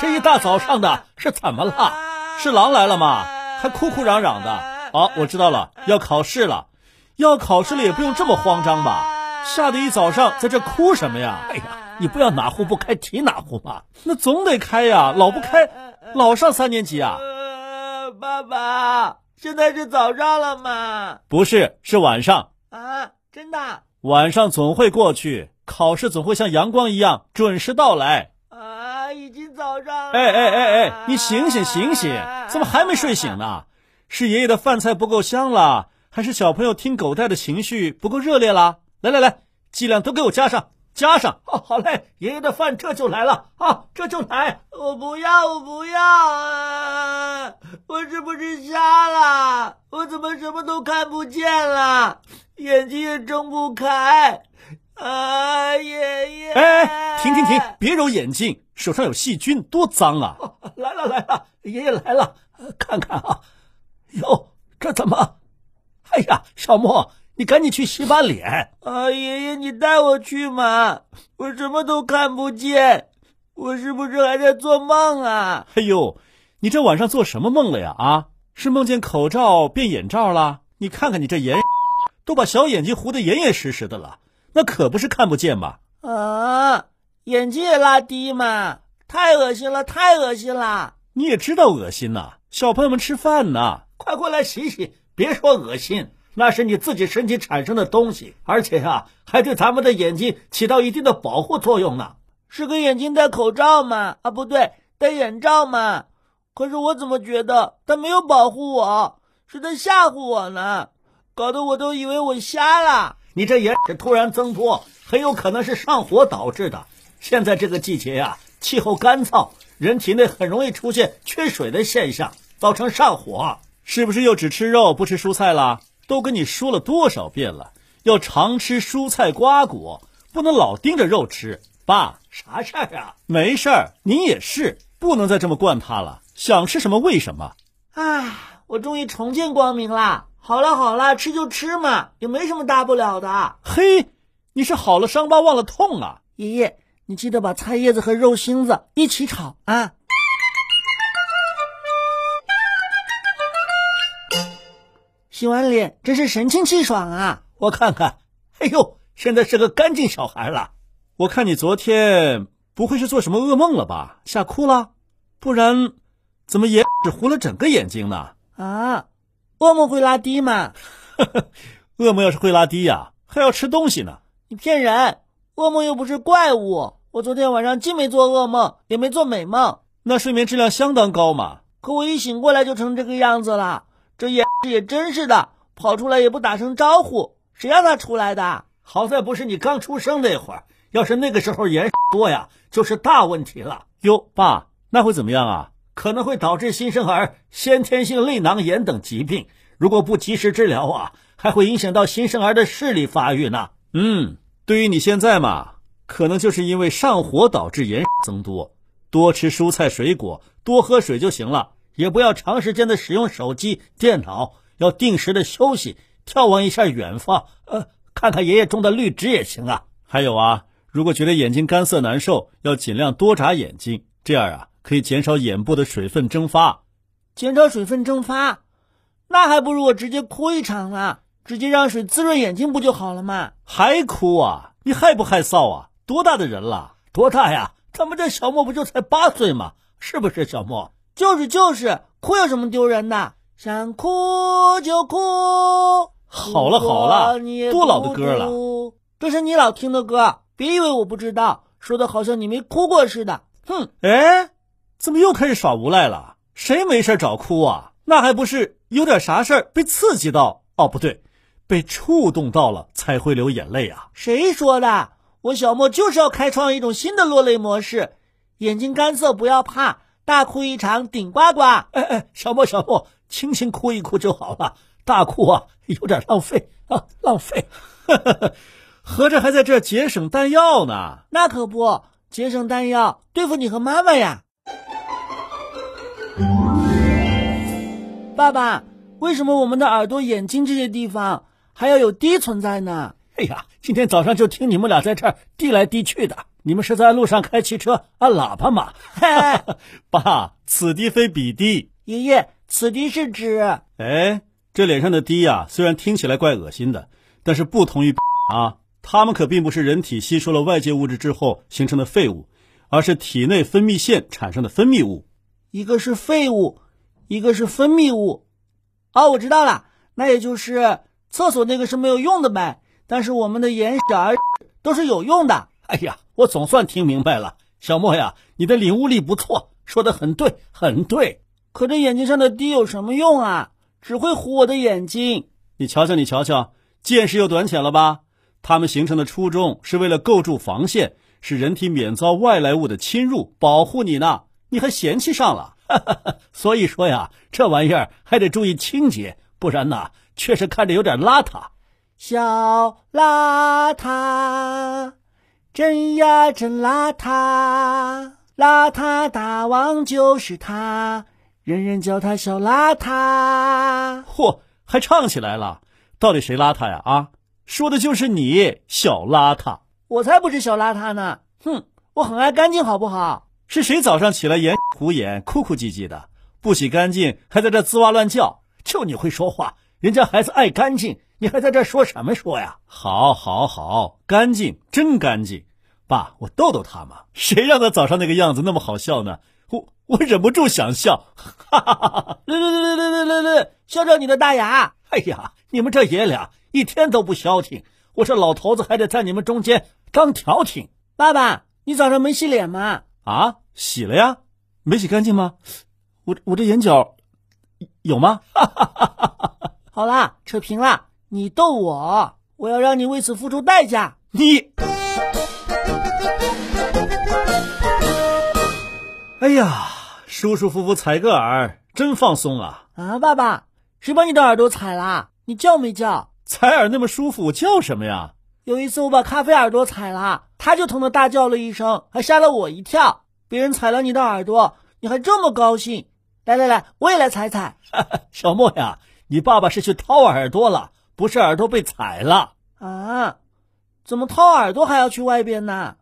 这一大早上的是怎么了？是狼来了吗？还哭哭嚷嚷的。啊，我知道了，要考试了，要考试了也不用这么慌张吧？吓得一早上在这哭什么呀？哎呀，你不要哪壶不开提哪壶嘛，那总得开呀，老不开，老上三年级啊？爸爸，现在是早上了吗？不是，是晚上。啊，真的？晚上总会过去，考试总会像阳光一样准时到来。早上，哎哎哎哎，你醒醒醒醒，怎么还没睡醒呢？是爷爷的饭菜不够香了，还是小朋友听狗带的情绪不够热烈了？来来来，剂量都给我加上，加上。哦，好嘞，爷爷的饭这就来了啊，这就来。我不要，我不要啊！我是不是瞎了？我怎么什么都看不见了？眼睛也睁不开。啊，爷爷！哎，停停停，别揉眼睛，手上有细菌，多脏啊！来了来了，爷爷来了，看看啊，哟，这怎么？哎呀，小莫，你赶紧去洗把脸啊！爷爷，你带我去嘛，我什么都看不见，我是不是还在做梦啊？哎呦，你这晚上做什么梦了呀？啊，是梦见口罩变眼罩了？你看看你这眼，都把小眼睛糊得严严实实的了。那可不是看不见嘛！啊，眼睛也拉低嘛，太恶心了，太恶心了！你也知道恶心呐，小朋友们吃饭呢，快过来洗洗！别说恶心，那是你自己身体产生的东西，而且啊，还对咱们的眼睛起到一定的保护作用呢。是给眼睛戴口罩嘛？啊，不对，戴眼罩嘛。可是我怎么觉得他没有保护我，是在吓唬我呢？搞得我都以为我瞎了。你这眼屎突然增多，很有可能是上火导致的。现在这个季节呀，气候干燥，人体内很容易出现缺水的现象，造成上火。是不是又只吃肉不吃蔬菜了？都跟你说了多少遍了，要常吃蔬菜瓜果，不能老盯着肉吃。爸，啥事儿啊？没事儿，您也是，不能再这么惯他了。想吃什么喂什么。啊，我终于重见光明了。好了好了，吃就吃嘛，也没什么大不了的。嘿，你是好了伤疤忘了痛啊！爷爷，你记得把菜叶子和肉芯子一起炒啊。洗完脸真是神清气爽啊！我看看，哎呦，现在是个干净小孩了。我看你昨天不会是做什么噩梦了吧？吓哭了？不然怎么眼只糊了整个眼睛呢？啊！噩梦会拉低吗？噩梦要是会拉低呀，还要吃东西呢。你骗人！噩梦又不是怪物。我昨天晚上既没做噩梦，也没做美梦，那睡眠质量相当高嘛。可我一醒过来就成这个样子了。这也也真是的，跑出来也不打声招呼，谁让他出来的？好在不是你刚出生那会儿，要是那个时候盐多呀，就是大问题了。哟，爸，那会怎么样啊？可能会导致新生儿先天性泪囊炎等疾病，如果不及时治疗啊，还会影响到新生儿的视力发育呢。嗯，对于你现在嘛，可能就是因为上火导致盐 增多，多吃蔬菜水果，多喝水就行了，也不要长时间的使用手机、电脑，要定时的休息，眺望一下远方，呃，看看爷爷种的绿植也行啊。还有啊，如果觉得眼睛干涩难受，要尽量多眨眼睛，这样啊。可以减少眼部的水分蒸发，减少水分蒸发，那还不如我直接哭一场呢，直接让水滋润眼睛不就好了吗？还哭啊？你害不害臊啊？多大的人了？多大呀？咱们这小莫不就才八岁吗？是不是小莫？就是就是，哭有什么丢人的？想哭就哭。好了好了，多老的歌了，这是你老听的歌，别以为我不知道，说的好像你没哭过似的。哼，哎。怎么又开始耍无赖了？谁没事找哭啊？那还不是有点啥事儿被刺激到？哦，不对，被触动到了才会流眼泪啊！谁说的？我小莫就是要开创一种新的落泪模式。眼睛干涩不要怕，大哭一场顶呱呱。哎哎，小莫小莫，轻轻哭一哭就好了，大哭啊有点浪费啊，浪费。合着还在这节省弹药呢？那可不，节省弹药对付你和妈妈呀。爸爸，为什么我们的耳朵、眼睛这些地方还要有滴存在呢？哎呀，今天早上就听你们俩在这儿滴来滴去的，你们是在路上开汽车按喇叭吗？爸，此滴非彼滴。爷爷，此滴是指……哎，这脸上的滴呀，虽然听起来怪恶心的，但是不同于 啊，它们可并不是人体吸收了外界物质之后形成的废物，而是体内分泌腺产生的分泌物。一个是废物，一个是分泌物。哦，我知道了，那也就是厕所那个是没有用的呗。但是我们的眼耳都是有用的。哎呀，我总算听明白了，小莫呀，你的领悟力不错，说的很对，很对。可这眼睛上的滴有什么用啊？只会糊我的眼睛。你瞧瞧，你瞧瞧，见识又短浅了吧？它们形成的初衷是为了构筑防线，使人体免遭外来物的侵入，保护你呢。你还嫌弃上了？所以说呀，这玩意儿还得注意清洁，不然呐，确实看着有点邋遢。小邋遢，真呀真邋遢，邋遢大王就是他，人人叫他小邋遢。嚯，还唱起来了！到底谁邋遢呀？啊，说的就是你，小邋遢。我才不是小邋遢呢！哼，我很爱干净，好不好？是谁早上起来眼虎眼、哭哭唧唧的，不洗干净，还在这吱哇乱叫？就你会说话，人家孩子爱干净，你还在这说什么说呀？好，好，好，干净，真干净。爸，我逗逗他嘛，谁让他早上那个样子那么好笑呢？我我忍不住想笑，哈哈哈哈！来来来来来来来，笑掉你的大牙！哎呀，你们这爷俩一天都不消停，我这老头子还得在你们中间当调停。爸爸，你早上没洗脸吗？啊，洗了呀，没洗干净吗？我我这眼角有吗？哈哈哈哈哈好啦，扯平了，你逗我，我要让你为此付出代价。你，哎呀，舒舒服服采个耳，真放松啊！啊，爸爸，谁把你的耳朵踩了？你叫没叫？采耳那么舒服，叫什么呀？有一次我把咖啡耳朵踩了，他就疼得大叫了一声，还吓了我一跳。别人踩了你的耳朵，你还这么高兴？来来来，我也来采采。小莫呀，你爸爸是去掏耳朵了，不是耳朵被踩了啊？怎么掏耳朵还要去外边呢？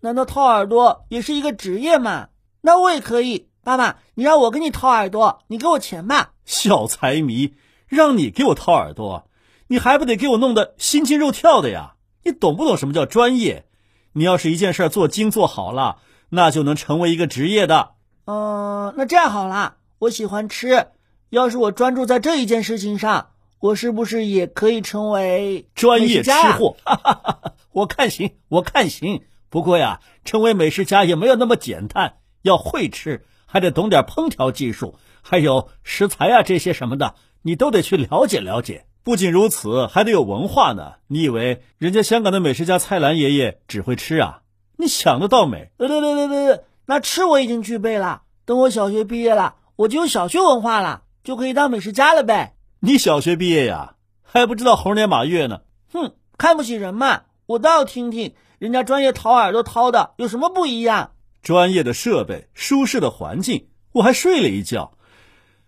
难道掏耳朵也是一个职业吗？那我也可以。爸爸，你让我给你掏耳朵，你给我钱吧。小财迷，让你给我掏耳朵，你还不得给我弄得心惊肉跳的呀？你懂不懂什么叫专业？你要是一件事做精做好了，那就能成为一个职业的。嗯，那这样好了，我喜欢吃，要是我专注在这一件事情上，我是不是也可以成为专业吃货？我看行，我看行。不过呀，成为美食家也没有那么简单，要会吃，还得懂点烹调技术，还有食材啊这些什么的，你都得去了解了解。不仅如此，还得有文化呢。你以为人家香港的美食家蔡澜爷爷只会吃啊？你想得到美？对对对对对，那吃我已经具备了。等我小学毕业了，我就有小学文化了，就可以当美食家了呗。你小学毕业呀，还不知道猴年马月呢？哼，看不起人嘛！我倒要听听人家专业掏耳朵掏的有什么不一样。专业的设备，舒适的环境，我还睡了一觉。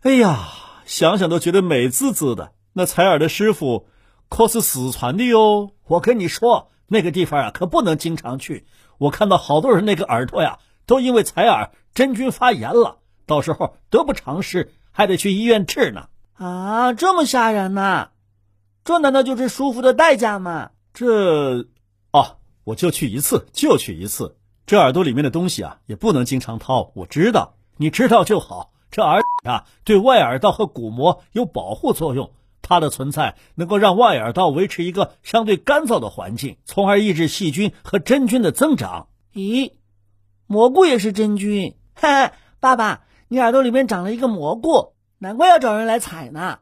哎呀，想想都觉得美滋滋的。那采耳的师傅可是死传的哟。我跟你说，那个地方啊，可不能经常去。我看到好多人那个耳朵呀，都因为采耳真菌发炎了，到时候得不偿失，还得去医院治呢。啊，这么吓人呐！这难道就是舒服的代价吗？这，哦，我就去一次，就去一次。这耳朵里面的东西啊，也不能经常掏。我知道，你知道就好。这耳啊，对外耳道和鼓膜有保护作用。它的存在能够让外耳道维持一个相对干燥的环境，从而抑制细菌和真菌的增长。咦，蘑菇也是真菌？哈哈，爸爸，你耳朵里面长了一个蘑菇，难怪要找人来采呢。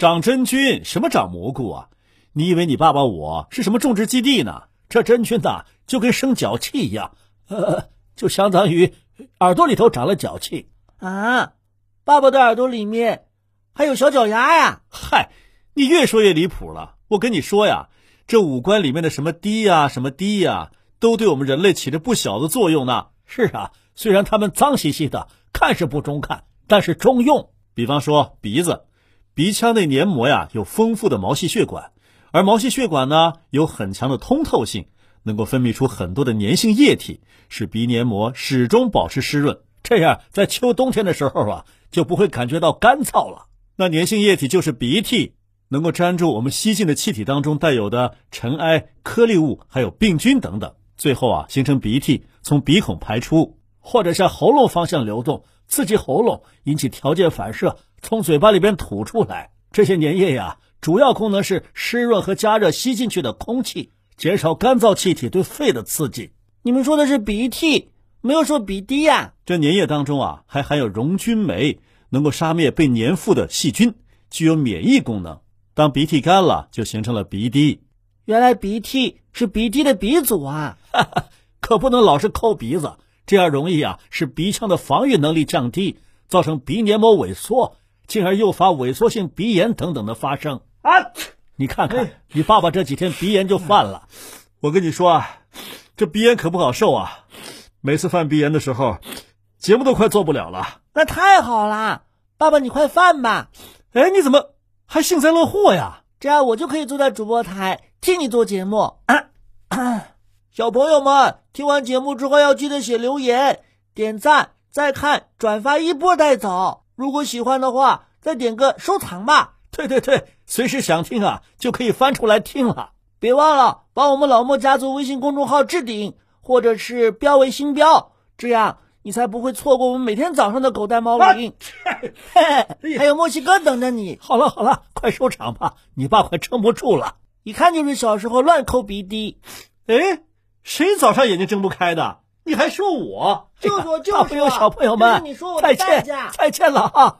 长真菌？什么长蘑菇啊？你以为你爸爸我是什么种植基地呢？这真菌呐，就跟生脚气一样，呃，就相当于耳朵里头长了脚气啊。爸爸的耳朵里面还有小脚丫呀！嗨，你越说越离谱了。我跟你说呀，这五官里面的什么滴呀、什么滴呀，都对我们人类起着不小的作用呢。是啊，虽然它们脏兮兮的，看是不中看，但是中用。比方说鼻子，鼻腔内黏膜呀有丰富的毛细血管，而毛细血管呢有很强的通透性，能够分泌出很多的粘性液体，使鼻黏膜始终保持湿润。这样在秋冬天的时候啊。就不会感觉到干燥了。那粘性液体就是鼻涕，能够粘住我们吸进的气体当中带有的尘埃、颗粒物，还有病菌等等。最后啊，形成鼻涕，从鼻孔排出，或者向喉咙方向流动，刺激喉咙，引起条件反射，从嘴巴里边吐出来。这些粘液呀，主要功能是湿润和加热吸进去的空气，减少干燥气体对肺的刺激。你们说的是鼻涕。没有说鼻滴呀，这粘液当中啊还含有溶菌酶，能够杀灭被粘附的细菌，具有免疫功能。当鼻涕干了，就形成了鼻滴。原来鼻涕是鼻涕的鼻祖啊！可不能老是抠鼻子，这样容易啊使鼻腔的防御能力降低，造成鼻黏膜萎缩，进而诱发萎缩性鼻炎等等的发生。啊！你看看，你爸爸这几天鼻炎就犯了。我跟你说啊，这鼻炎可不好受啊。每次犯鼻炎的时候，节目都快做不了了。那太好了，爸爸你快犯吧。哎，你怎么还幸灾乐祸呀？这样我就可以坐在主播台替你做节目。小朋友们，听完节目之后要记得写留言、点赞、再看、转发一波带走。如果喜欢的话，再点个收藏吧。对对对，随时想听啊，就可以翻出来听了。别忘了把我们老莫家族微信公众号置顶。或者是标为星标，这样你才不会错过我们每天早上的狗带猫铃。还有墨西哥等着你。好了好了，快收场吧，你爸快撑不住了。一看就是小时候乱抠鼻涕。哎，谁早上眼睛睁不开的？你还说我？就说就说，小朋友们，你说我再见再见了啊！